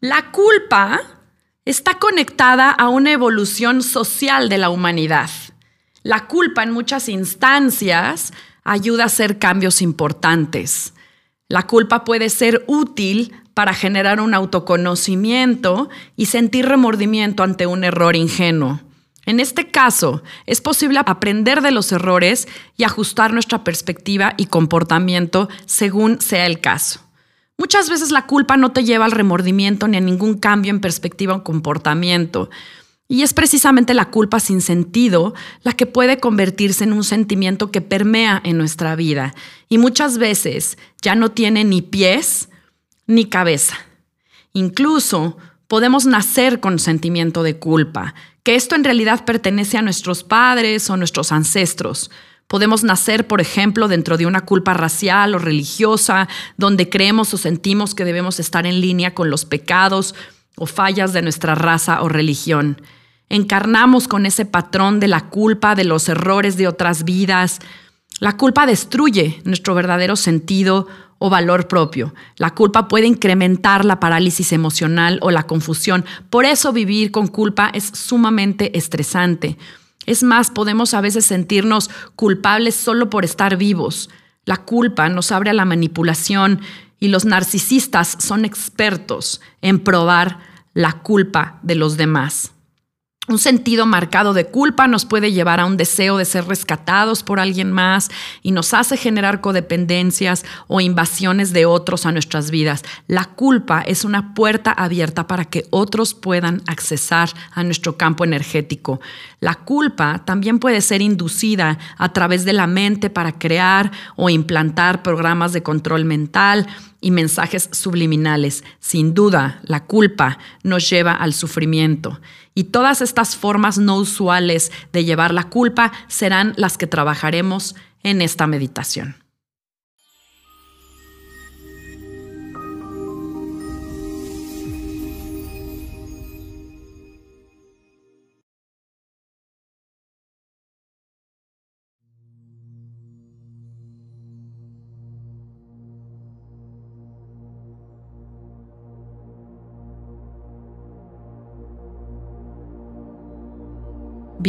La culpa está conectada a una evolución social de la humanidad. La culpa en muchas instancias ayuda a hacer cambios importantes. La culpa puede ser útil para generar un autoconocimiento y sentir remordimiento ante un error ingenuo. En este caso, es posible aprender de los errores y ajustar nuestra perspectiva y comportamiento según sea el caso. Muchas veces la culpa no te lleva al remordimiento ni a ningún cambio en perspectiva o comportamiento. Y es precisamente la culpa sin sentido la que puede convertirse en un sentimiento que permea en nuestra vida y muchas veces ya no tiene ni pies ni cabeza. Incluso podemos nacer con sentimiento de culpa, que esto en realidad pertenece a nuestros padres o nuestros ancestros. Podemos nacer, por ejemplo, dentro de una culpa racial o religiosa, donde creemos o sentimos que debemos estar en línea con los pecados o fallas de nuestra raza o religión. Encarnamos con ese patrón de la culpa, de los errores de otras vidas. La culpa destruye nuestro verdadero sentido o valor propio. La culpa puede incrementar la parálisis emocional o la confusión. Por eso vivir con culpa es sumamente estresante. Es más, podemos a veces sentirnos culpables solo por estar vivos. La culpa nos abre a la manipulación y los narcisistas son expertos en probar la culpa de los demás. Un sentido marcado de culpa nos puede llevar a un deseo de ser rescatados por alguien más y nos hace generar codependencias o invasiones de otros a nuestras vidas. La culpa es una puerta abierta para que otros puedan accesar a nuestro campo energético. La culpa también puede ser inducida a través de la mente para crear o implantar programas de control mental y mensajes subliminales. Sin duda, la culpa nos lleva al sufrimiento. Y todas estas formas no usuales de llevar la culpa serán las que trabajaremos en esta meditación.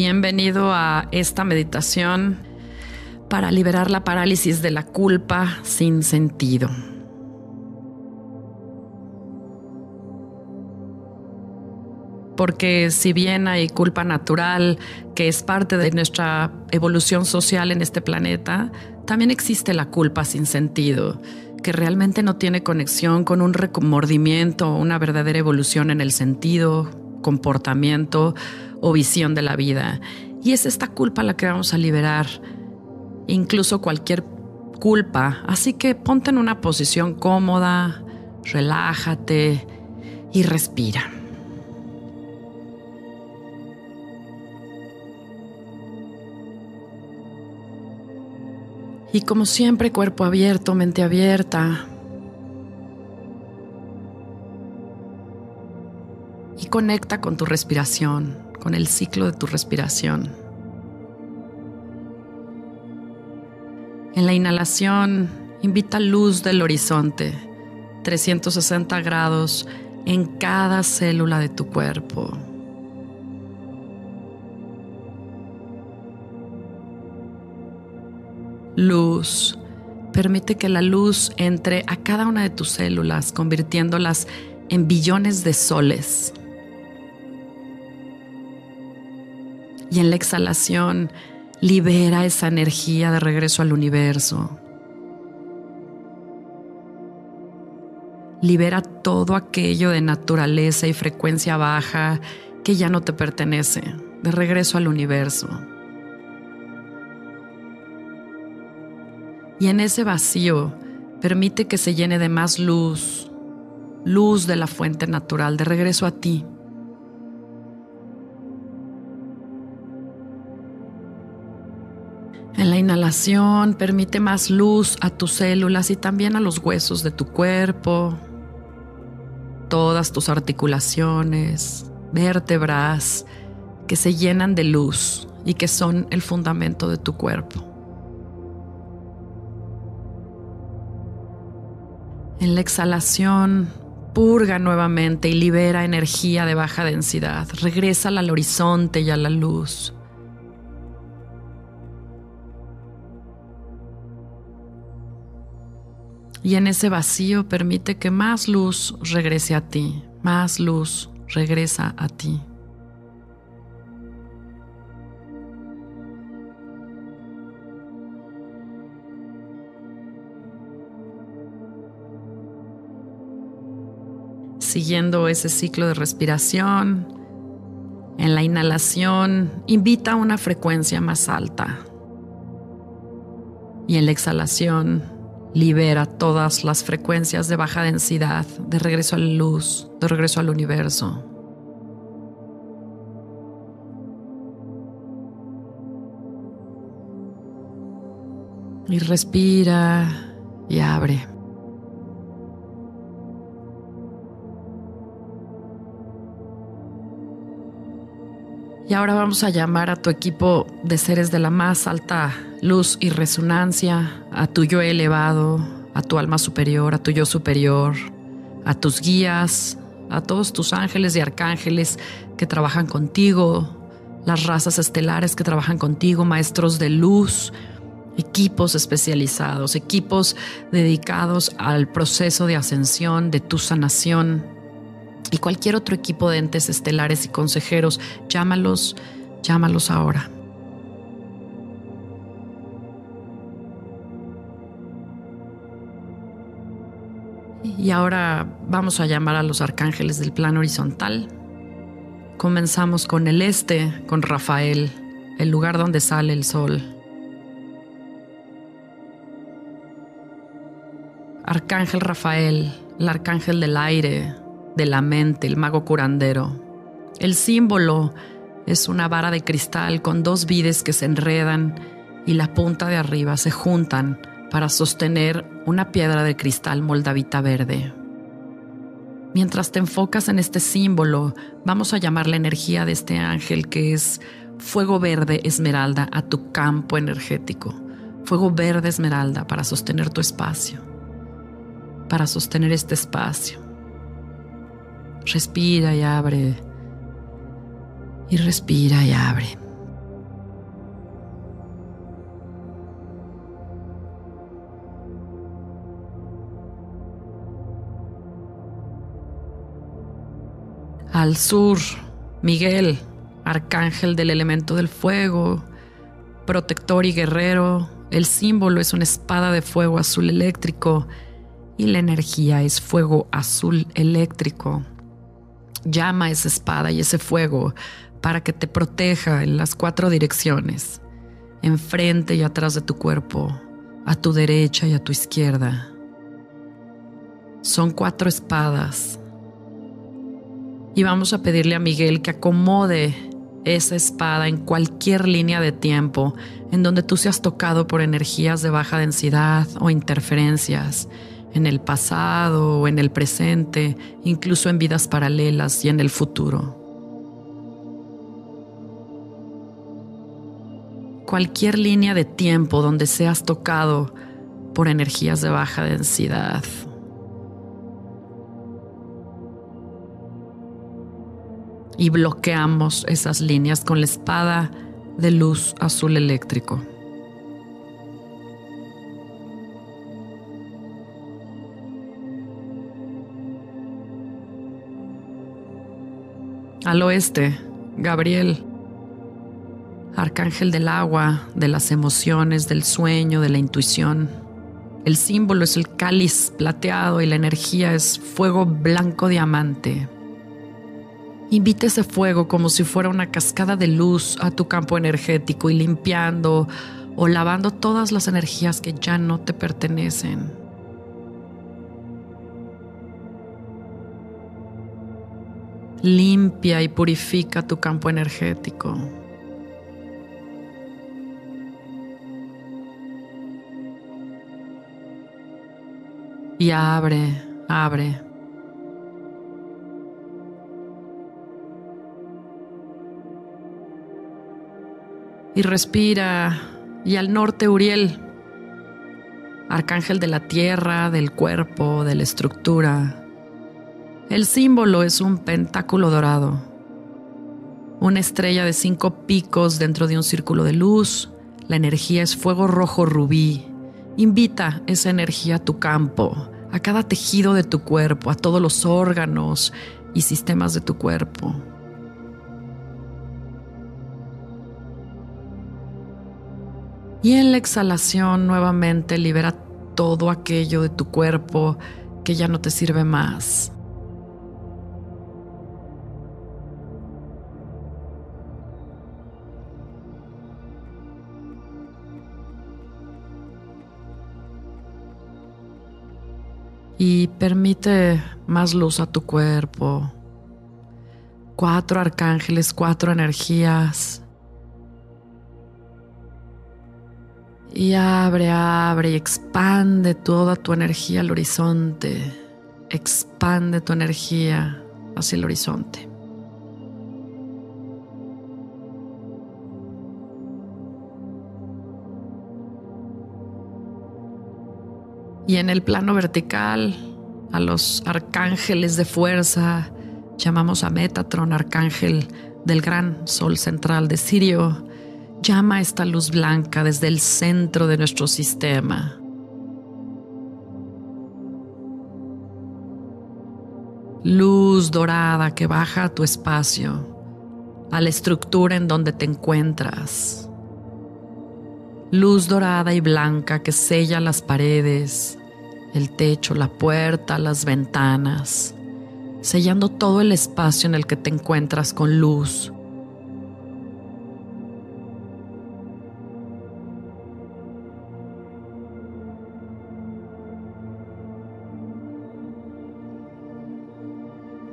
Bienvenido a esta meditación para liberar la parálisis de la culpa sin sentido. Porque si bien hay culpa natural, que es parte de nuestra evolución social en este planeta, también existe la culpa sin sentido, que realmente no tiene conexión con un remordimiento o una verdadera evolución en el sentido, comportamiento o visión de la vida. Y es esta culpa la que vamos a liberar, incluso cualquier culpa. Así que ponte en una posición cómoda, relájate y respira. Y como siempre, cuerpo abierto, mente abierta, y conecta con tu respiración, con el ciclo de tu respiración. En la inhalación, invita luz del horizonte, 360 grados en cada célula de tu cuerpo. Luz. Permite que la luz entre a cada una de tus células, convirtiéndolas en billones de soles. Y en la exhalación libera esa energía de regreso al universo. Libera todo aquello de naturaleza y frecuencia baja que ya no te pertenece, de regreso al universo. Y en ese vacío permite que se llene de más luz, luz de la fuente natural, de regreso a ti. En la inhalación permite más luz a tus células y también a los huesos de tu cuerpo, todas tus articulaciones, vértebras que se llenan de luz y que son el fundamento de tu cuerpo. En la exhalación, purga nuevamente y libera energía de baja densidad. Regresa al horizonte y a la luz. Y en ese vacío permite que más luz regrese a ti, más luz regresa a ti. Siguiendo ese ciclo de respiración, en la inhalación invita a una frecuencia más alta. Y en la exhalación libera todas las frecuencias de baja densidad, de regreso a la luz, de regreso al universo. Y respira y abre. Y ahora vamos a llamar a tu equipo de seres de la más alta luz y resonancia, a tu yo elevado, a tu alma superior, a tu yo superior, a tus guías, a todos tus ángeles y arcángeles que trabajan contigo, las razas estelares que trabajan contigo, maestros de luz, equipos especializados, equipos dedicados al proceso de ascensión, de tu sanación, y cualquier otro equipo de entes estelares y consejeros, llámalos, llámalos ahora. Y ahora vamos a llamar a los arcángeles del plano horizontal. Comenzamos con el este, con Rafael, el lugar donde sale el sol. Arcángel Rafael, el arcángel del aire, de la mente, el mago curandero. El símbolo es una vara de cristal con dos vides que se enredan y la punta de arriba se juntan para sostener una piedra de cristal moldavita verde. Mientras te enfocas en este símbolo, vamos a llamar la energía de este ángel que es fuego verde esmeralda a tu campo energético. Fuego verde esmeralda para sostener tu espacio, para sostener este espacio. Respira y abre. Y respira y abre. Al sur, Miguel, arcángel del elemento del fuego, protector y guerrero. El símbolo es una espada de fuego azul eléctrico y la energía es fuego azul eléctrico. Llama esa espada y ese fuego para que te proteja en las cuatro direcciones, enfrente y atrás de tu cuerpo, a tu derecha y a tu izquierda. Son cuatro espadas. Y vamos a pedirle a Miguel que acomode esa espada en cualquier línea de tiempo en donde tú seas tocado por energías de baja densidad o interferencias en el pasado o en el presente, incluso en vidas paralelas y en el futuro. Cualquier línea de tiempo donde seas tocado por energías de baja densidad. Y bloqueamos esas líneas con la espada de luz azul eléctrico. Al oeste, Gabriel, arcángel del agua, de las emociones, del sueño, de la intuición. El símbolo es el cáliz plateado y la energía es fuego blanco diamante. Invita ese fuego como si fuera una cascada de luz a tu campo energético y limpiando o lavando todas las energías que ya no te pertenecen. Limpia y purifica tu campo energético. Y abre, abre. Y respira. Y al norte, Uriel, arcángel de la tierra, del cuerpo, de la estructura, El símbolo es un pentáculo dorado, una estrella de cinco picos dentro de un círculo de luz. La energía es fuego rojo rubí. Invita esa energía a tu campo, a cada tejido de tu cuerpo, a todos los órganos y sistemas de tu cuerpo. Y en la exhalación nuevamente libera todo aquello de tu cuerpo que ya no te sirve más. Y permite más luz a tu cuerpo. Cuatro arcángeles, cuatro energías. Y abre, abre y expande toda tu energía al horizonte. Expande tu energía hacia el horizonte. Y en el plano vertical, a los arcángeles de fuerza, llamamos a Metatron, arcángel del gran sol central de Sirio, llama esta luz blanca desde el centro de nuestro sistema. Luz dorada que baja a tu espacio, a la estructura en donde te encuentras. Luz dorada y blanca que sella las paredes, el techo, la puerta, las ventanas, sellando todo el espacio en el que te encuentras con luz.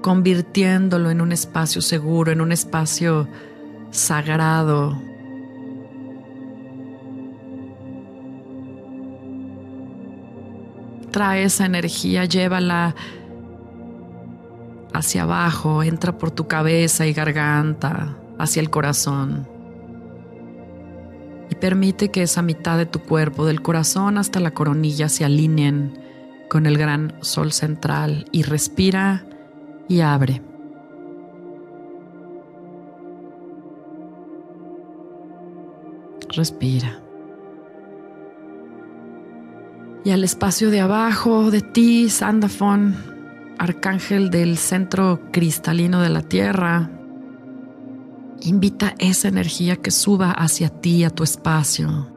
convirtiéndolo en un espacio seguro, en un espacio sagrado, trae esa energía, llévala hacia abajo, entra por tu cabeza y garganta, hacia el corazón. Y permite que esa mitad de tu cuerpo, del corazón hasta la coronilla, se alineen con el gran sol central y respira y abre. Respira y al espacio de abajo de ti, Sandafon, arcángel del centro cristalino de la Tierra. Invita esa energía que suba hacia ti, a tu espacio.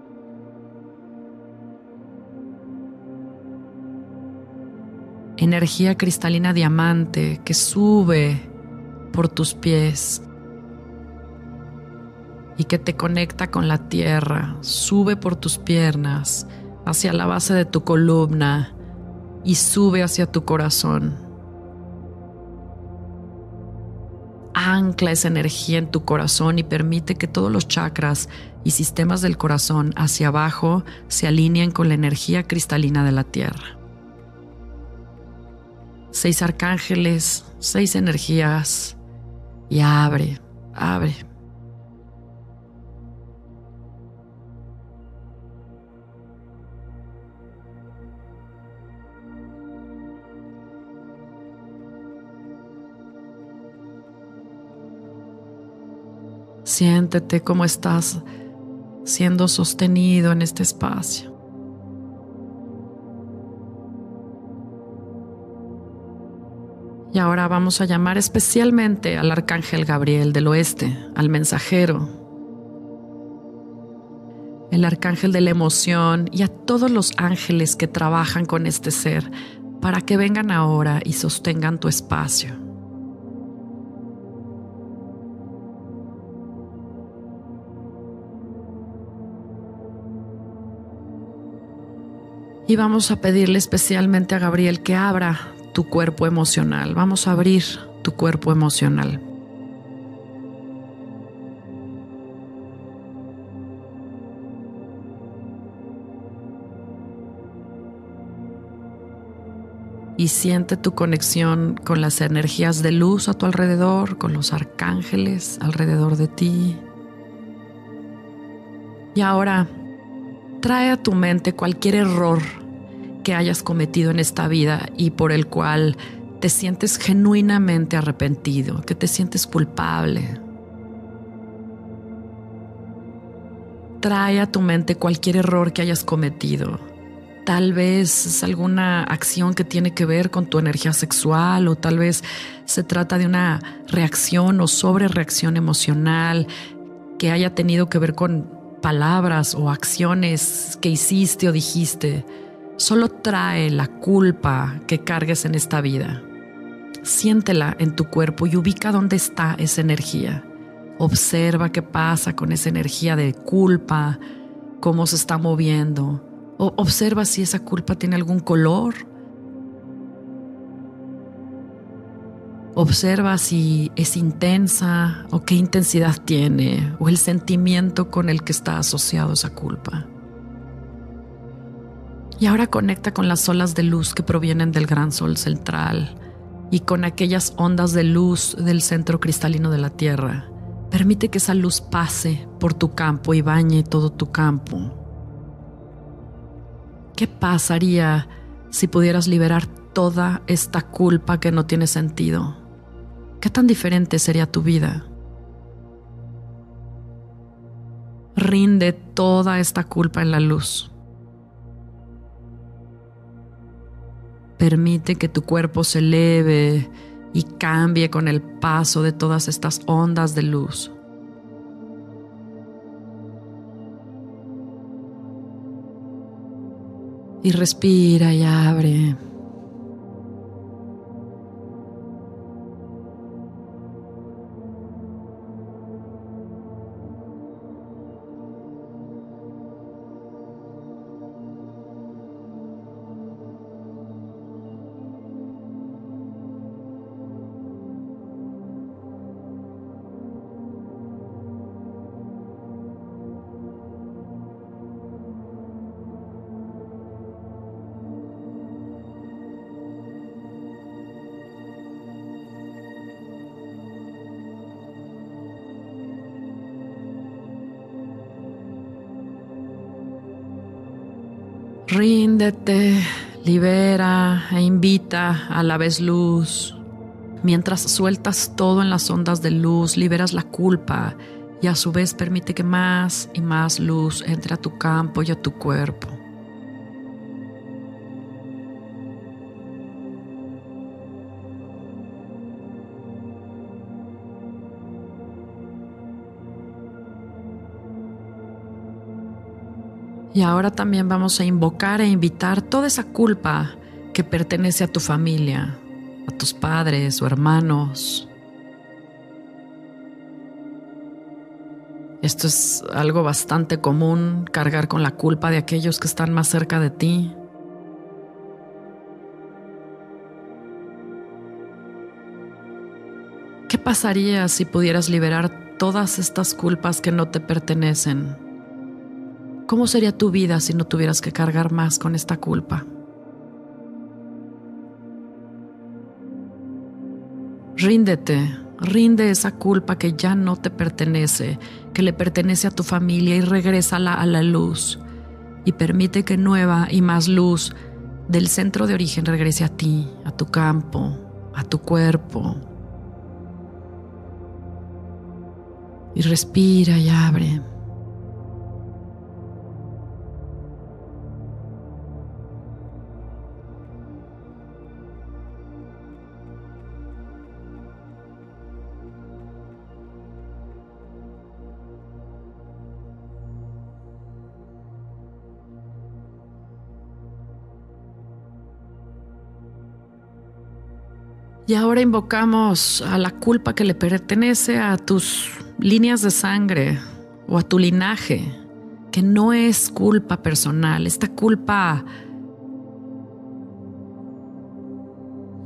Energía cristalina diamante que sube por tus pies y que te conecta con la tierra, sube por tus piernas hacia la base de tu columna y sube hacia tu corazón. Ancla esa energía en tu corazón y permite que todos los chakras y sistemas del corazón hacia abajo se alineen con la energía cristalina de la Tierra. Seis arcángeles, seis energías y abre, abre. Siéntete cómo estás siendo sostenido en este espacio. Y ahora vamos a llamar especialmente al Arcángel Gabriel del Oeste, al mensajero, el Arcángel de la emoción y a todos los ángeles que trabajan con este ser para que vengan ahora y sostengan tu espacio. Y vamos a pedirle especialmente a Gabriel que abra tu cuerpo emocional. Vamos a abrir tu cuerpo emocional. y siente tu conexión con las energías de luz a tu alrededor, con los arcángeles alrededor de ti. Y ahora trae a tu mente cualquier error que hayas cometido en esta vida y por el cual te sientes genuinamente arrepentido, que te sientes culpable. Trae a tu mente cualquier error que hayas cometido. Tal vez es alguna acción que tiene que ver con tu energía sexual o tal vez se trata de una reacción o sobrereacción emocional que haya tenido que ver con palabras o acciones que hiciste o dijiste. Solo trae la culpa que cargues en esta vida. Siéntela en tu cuerpo y ubica dónde está esa energía. Observa qué pasa con esa energía de culpa, cómo se está moviendo. Observa si esa culpa tiene algún color. Observa si es intensa o qué intensidad tiene o el sentimiento con el que está asociado esa culpa. Y ahora conecta con las olas de luz que provienen del gran sol central y con aquellas ondas de luz del centro cristalino de la Tierra. Permite que esa luz pase por tu campo y bañe todo tu campo. ¿Qué pasaría si pudieras liberar toda esta culpa que no tiene sentido? ¿Qué tan diferente sería tu vida? Rinde toda esta culpa en la luz. Permite que tu cuerpo se eleve y cambie con el paso de todas estas ondas de luz. Y respira y abre. Ríndete, libera e invita a la vez luz. Mientras sueltas todo en las ondas de luz, liberas la culpa y a su vez permite que más y más luz entre a tu campo y a tu cuerpo. Y ahora también vamos a invocar e invitar toda esa culpa que pertenece a tu familia, a tus padres o hermanos. Esto es algo bastante común, cargar con la culpa de aquellos que están más cerca de ti. ¿Qué pasaría si pudieras liberar todas estas culpas que no te pertenecen? ¿Cómo sería tu vida si no tuvieras que cargar más con esta culpa? Ríndete, rinde esa culpa que ya no te pertenece, que le pertenece a tu familia y regrésala a la luz. Y permite que nueva y más luz del centro de origen regrese a ti, a tu campo, a tu cuerpo. Y respira y abre. Y ahora invocamos a la culpa que le pertenece a tus líneas de sangre o a tu linaje, que no es culpa personal. Esta culpa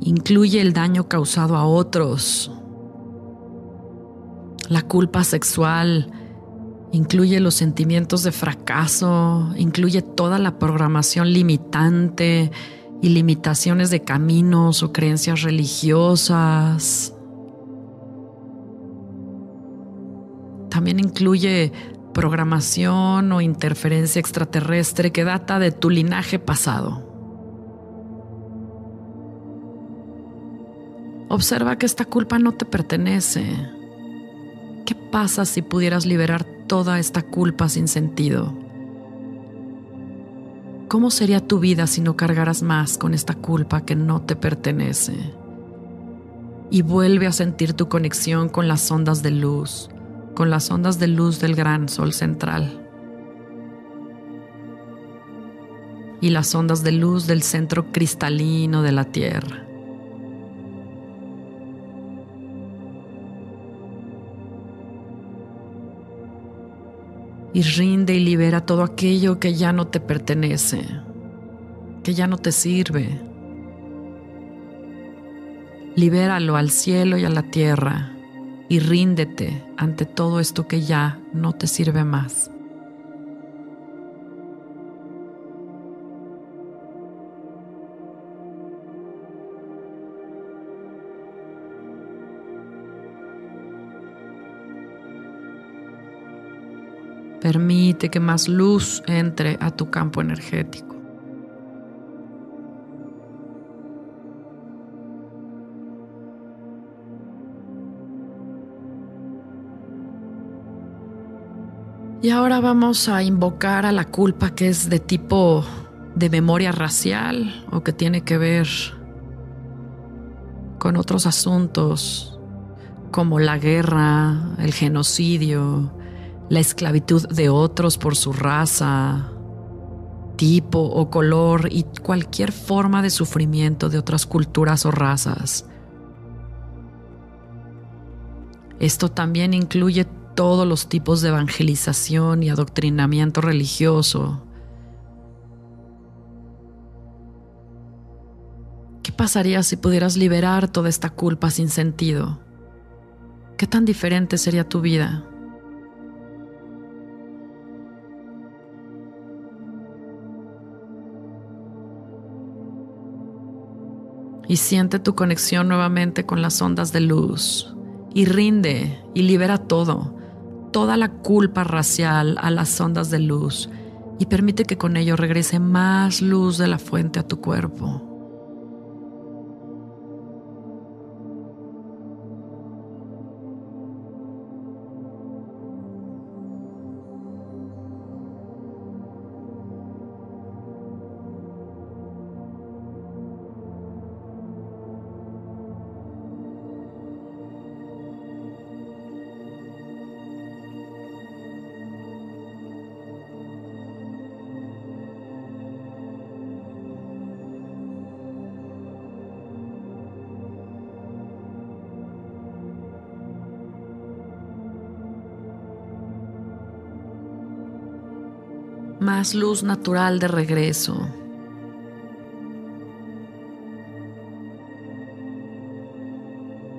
incluye el daño causado a otros. La culpa sexual incluye los sentimientos de fracaso, incluye toda la programación limitante, y limitaciones de caminos o creencias religiosas. También incluye programación o interferencia extraterrestre que data de tu linaje pasado. Observa que esta culpa no te pertenece. ¿Qué pasa si pudieras liberar toda esta culpa sin sentido? ¿Cómo sería tu vida si no cargaras más con esta culpa que no te pertenece? Y vuelve a sentir tu conexión con las ondas de luz, con las ondas de luz del gran sol central. Y las ondas de luz del centro cristalino de la Tierra. Y rinde y libera todo aquello que ya no te pertenece, que ya no te sirve. Libéralo al cielo y a la tierra y ríndete ante todo esto que ya no te sirve más. Permite que más luz entre a tu campo energético. Y ahora vamos a invocar a la culpa que es de tipo de memoria racial o que tiene que ver con otros asuntos como la guerra, el genocidio, la esclavitud de otros por su raza, tipo o color y cualquier forma de sufrimiento de otras culturas o razas. Esto también incluye todos los tipos de evangelización y adoctrinamiento religioso. ¿Qué pasaría si pudieras liberar toda esta culpa sin sentido? ¿Qué tan diferente sería tu vida? Y siente tu conexión nuevamente con las ondas de luz y rinde y libera todo, toda la culpa racial a las ondas de luz y permite que con ello regrese más luz de la fuente a tu cuerpo. Luz natural de regreso.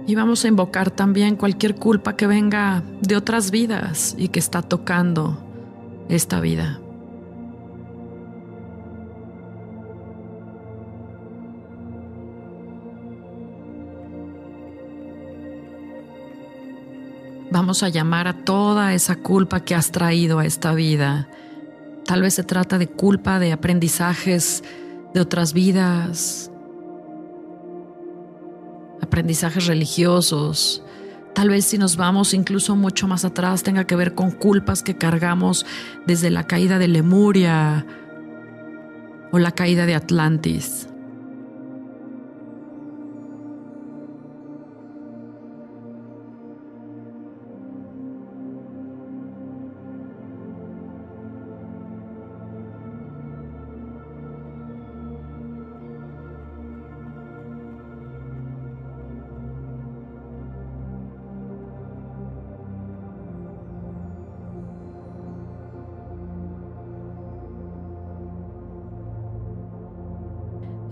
Y vamos a invocar también cualquier culpa que venga de otras vidas y que está tocando esta vida. Vamos a llamar a toda esa culpa que has traído a esta vida Tal vez se trata de culpa, de aprendizajes de otras vidas, aprendizajes religiosos. Tal vez si nos vamos incluso mucho más atrás tenga que ver con culpas que cargamos desde la caída de Lemuria o la caída de Atlantis.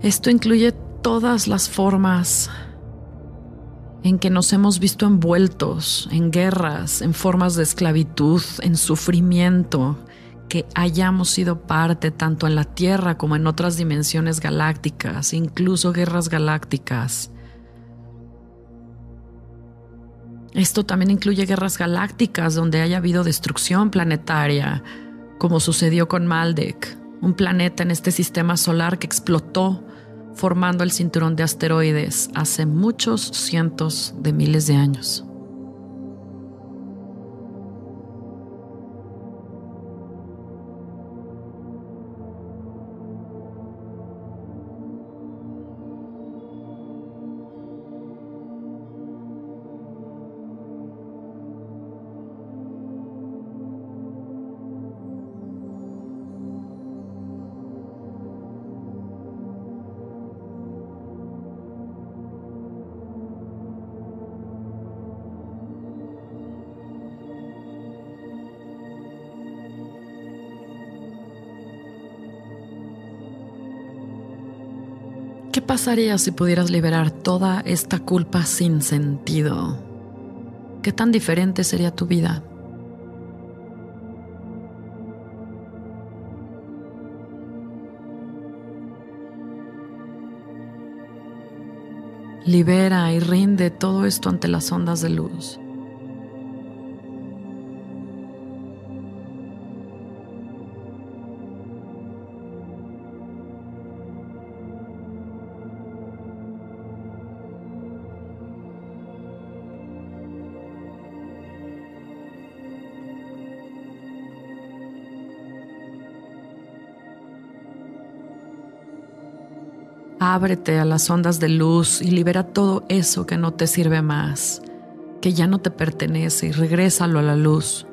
Esto incluye todas las formas en que nos hemos visto envueltos en guerras, en formas de esclavitud, en sufrimiento, que hayamos sido parte tanto en la Tierra como en otras dimensiones galácticas, incluso guerras galácticas. Esto también incluye guerras galácticas donde haya habido destrucción planetaria, como sucedió con Maldek, un planeta en este sistema solar que explotó formando el cinturón de asteroides hace muchos cientos de miles de años. ¿Qué pasaría si pudieras liberar toda esta culpa sin sentido? ¿Qué tan diferente sería tu vida? Libera y rinde todo esto ante las ondas de luz. Ábrete a las ondas de luz y libera todo eso que no te sirve más, que ya no te pertenece y regrésalo a la luz.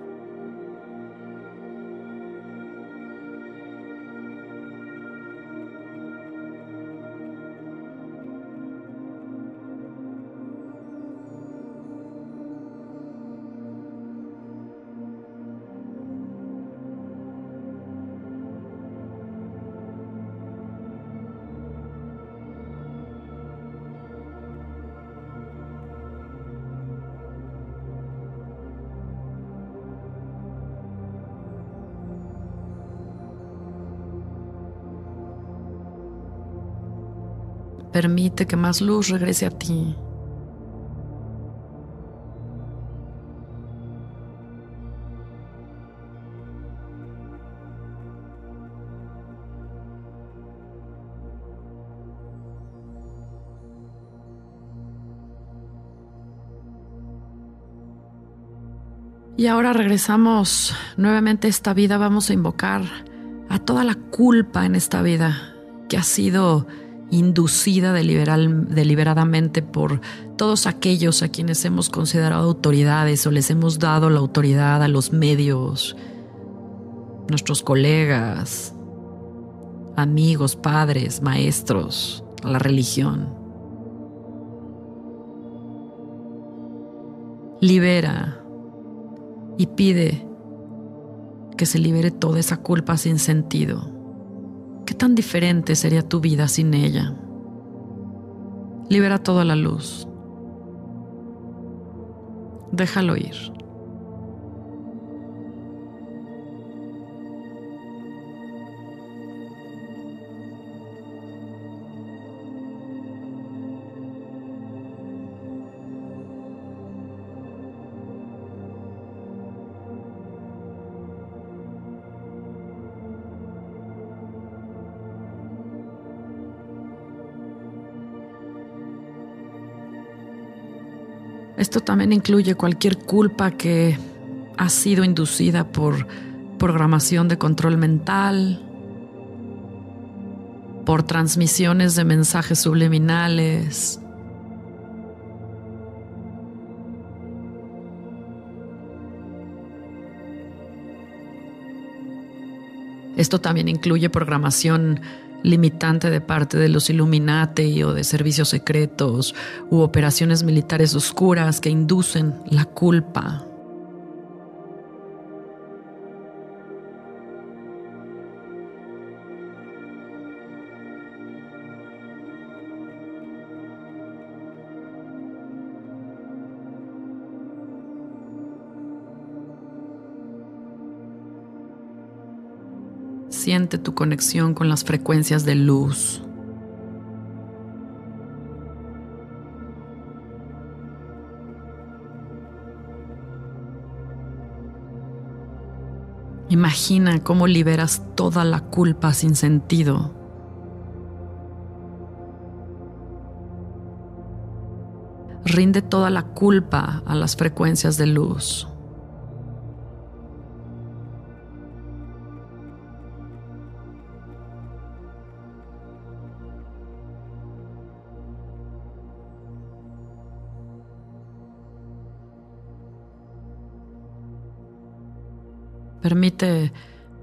Que más luz regrese a ti. Y ahora regresamos nuevamente a esta vida, vamos a invocar a toda la culpa en esta vida que ha sido inducida deliberadamente por todos aquellos a quienes hemos considerado autoridades o les hemos dado la autoridad a los medios, nuestros colegas, amigos, padres, maestros, a la religión. Libera y pide que se libere toda esa culpa sin sentido ¿Qué tan diferente sería tu vida sin ella? Libera toda la luz. Déjalo ir. Esto también incluye cualquier culpa que ha sido inducida por programación de control mental, por transmisiones de mensajes subliminales, Esto también incluye programación limitante de parte de los Illuminati o de servicios secretos u operaciones militares oscuras que inducen la culpa. Siente tu conexión con las frecuencias de luz. Imagina cómo liberas toda la culpa sin sentido. Rinde toda la culpa a las frecuencias de luz.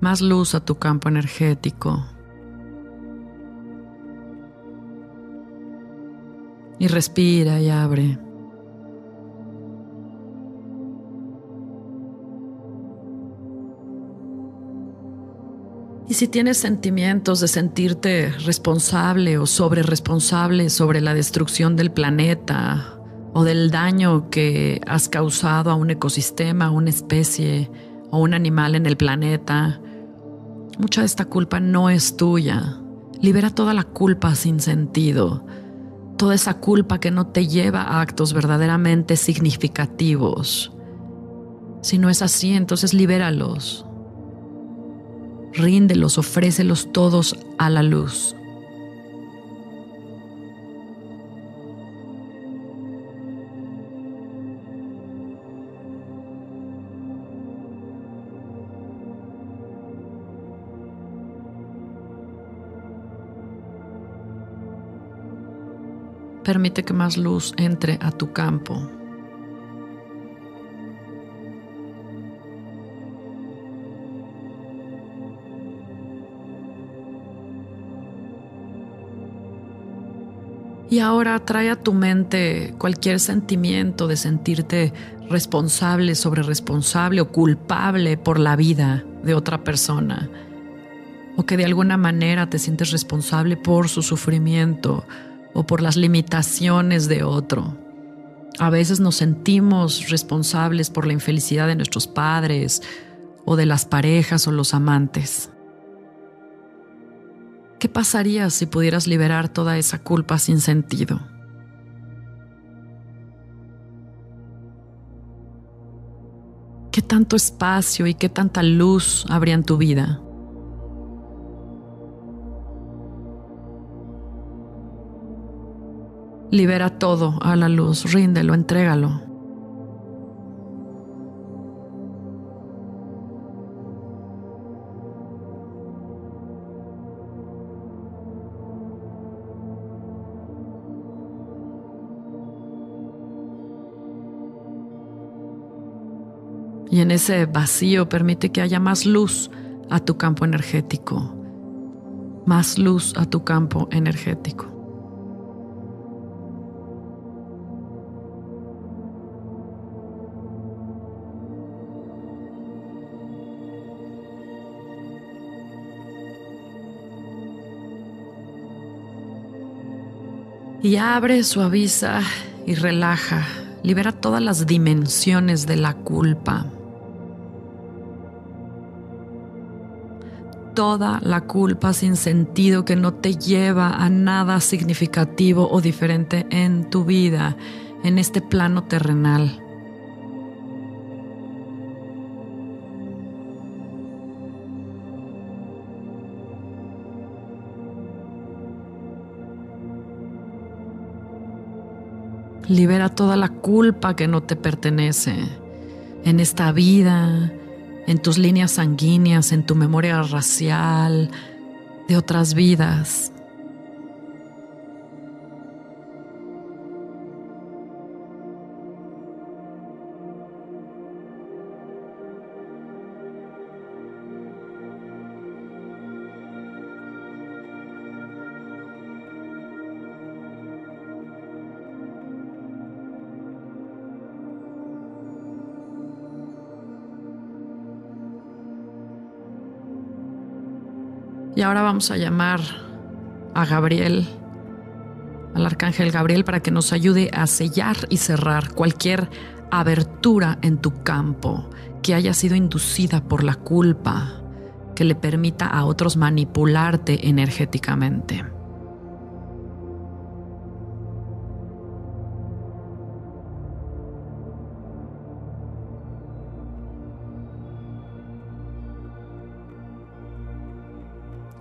Más luz a tu campo energético. Y respira y abre. Y si tienes sentimientos de sentirte responsable o sobre responsable sobre la destrucción del planeta o del daño que has causado a un ecosistema, a una especie o un animal en el planeta, mucha de esta culpa no es tuya. Libera toda la culpa sin sentido toda esa culpa que no te lleva a actos verdaderamente significativos. Si no es así, entonces libéralos. Ríndelos, ofrécelos todos a la luz. Permite que más luz entre a tu campo. Y ahora trae a tu mente cualquier sentimiento de sentirte responsable, sobre responsable o culpable por la vida de otra persona. O que de alguna manera te sientes responsable por su sufrimiento o por las limitaciones de otro. A veces nos sentimos responsables por la infelicidad de nuestros padres o de las parejas o los amantes. ¿Qué pasaría si pudieras liberar toda esa culpa sin sentido? ¿Qué tanto espacio y qué tanta luz habría en tu vida? Libera todo a la luz, ríndelo, entrégalo. Y en ese vacío permite que haya más luz a tu campo energético, más luz a tu campo energético. Y abre, suaviza y relaja. Libera todas las dimensiones de la culpa. Toda la culpa sin sentido que no te lleva a nada significativo o diferente en tu vida, en este plano terrenal. Libera toda la culpa que no te pertenece en esta vida, en tus líneas sanguíneas, en tu memoria racial, de otras vidas. Y ahora vamos a llamar a Gabriel, al arcángel Gabriel, para que nos ayude a sellar y cerrar cualquier abertura en tu campo que haya sido inducida por la culpa, que le permita a otros manipularte energéticamente.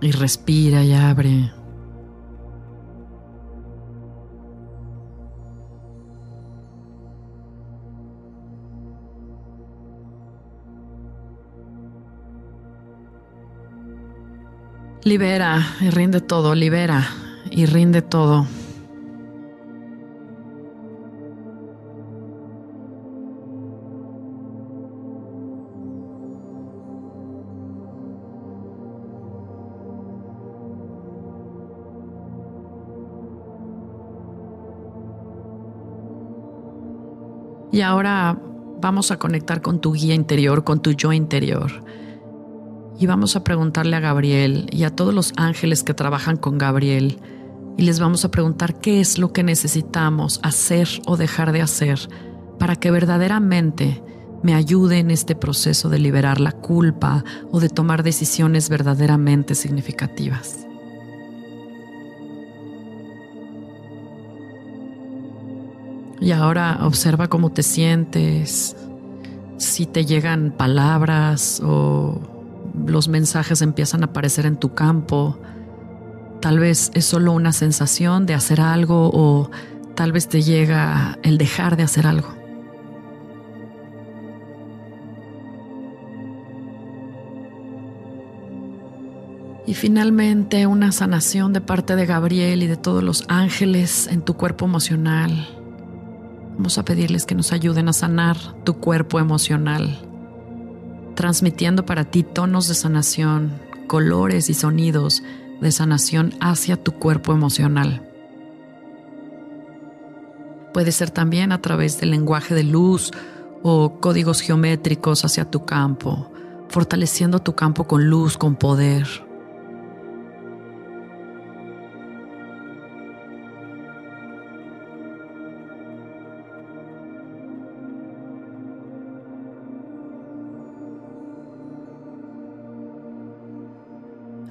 Y respira y abre. Libera y rinde todo, libera y rinde todo. Y ahora vamos a conectar con tu guía interior, con tu yo interior. Y vamos a preguntarle a Gabriel y a todos los ángeles que trabajan con Gabriel. Y les vamos a preguntar qué es lo que necesitamos hacer o dejar de hacer para que verdaderamente me ayude en este proceso de liberar la culpa o de tomar decisiones verdaderamente significativas. Y ahora observa cómo te sientes, si te llegan palabras o los mensajes empiezan a aparecer en tu campo. Tal vez es solo una sensación de hacer algo o tal vez te llega el dejar de hacer algo. Y finalmente una sanación de parte de Gabriel y de todos los ángeles en tu cuerpo emocional Vamos a pedirles que nos ayuden a sanar tu cuerpo emocional, transmitiendo para ti tonos de sanación, colores y sonidos de sanación hacia tu cuerpo emocional. Puede ser también a través del lenguaje de luz o códigos geométricos hacia tu campo, fortaleciendo tu campo con luz, con poder.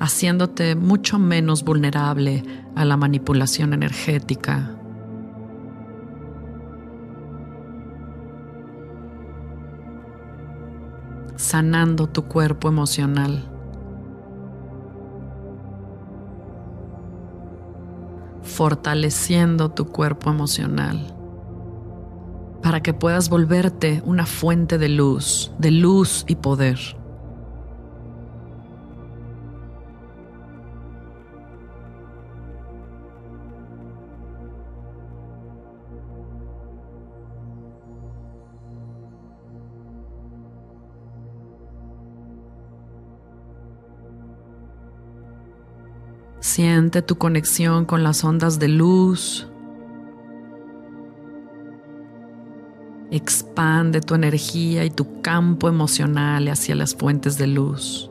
Haciéndote mucho menos vulnerable a la manipulación energética. sanando tu cuerpo emocional. fortaleciendo tu cuerpo emocional para que puedas volverte una fuente de luz, de luz y poder. Siente tu conexión con las ondas de luz. Expande tu energía y tu campo emocional hacia las fuentes de luz.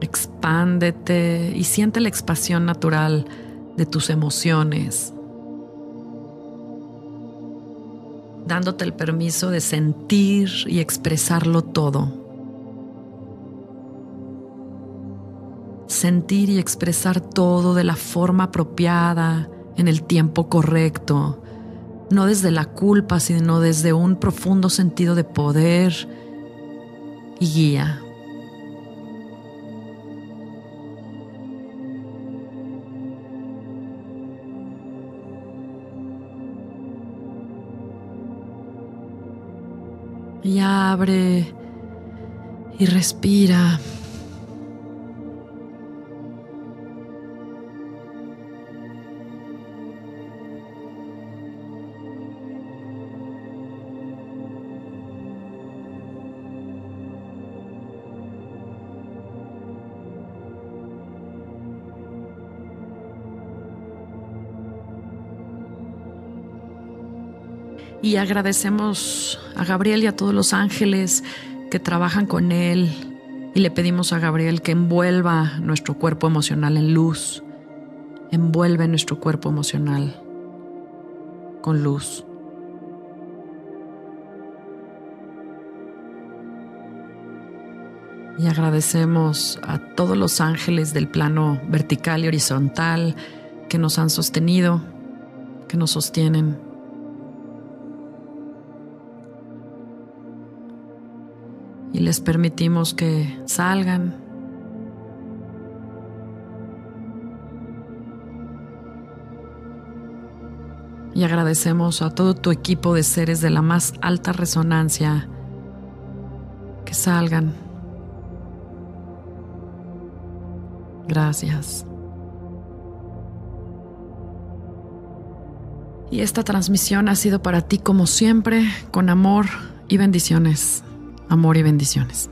Expándete y siente la expansión natural de tus emociones. Dándote el permiso de sentir y expresarlo todo. Sentir y expresar todo de la forma apropiada, en el tiempo correcto, no desde la culpa, sino desde un profundo sentido de poder y guía. Y abre y respira. Y agradecemos a Gabriel y a todos los ángeles que trabajan con él y le pedimos a Gabriel que envuelva nuestro cuerpo emocional en luz, envuelve nuestro cuerpo emocional con luz. Y agradecemos a todos los ángeles del plano vertical y horizontal que nos han sostenido, que nos sostienen. Les permitimos que salgan. y agradecemos a todo tu equipo de seres de la más alta resonancia que salgan. Gracias. Y esta transmisión ha sido para ti como siempre, con amor y bendiciones. Amor y bendiciones.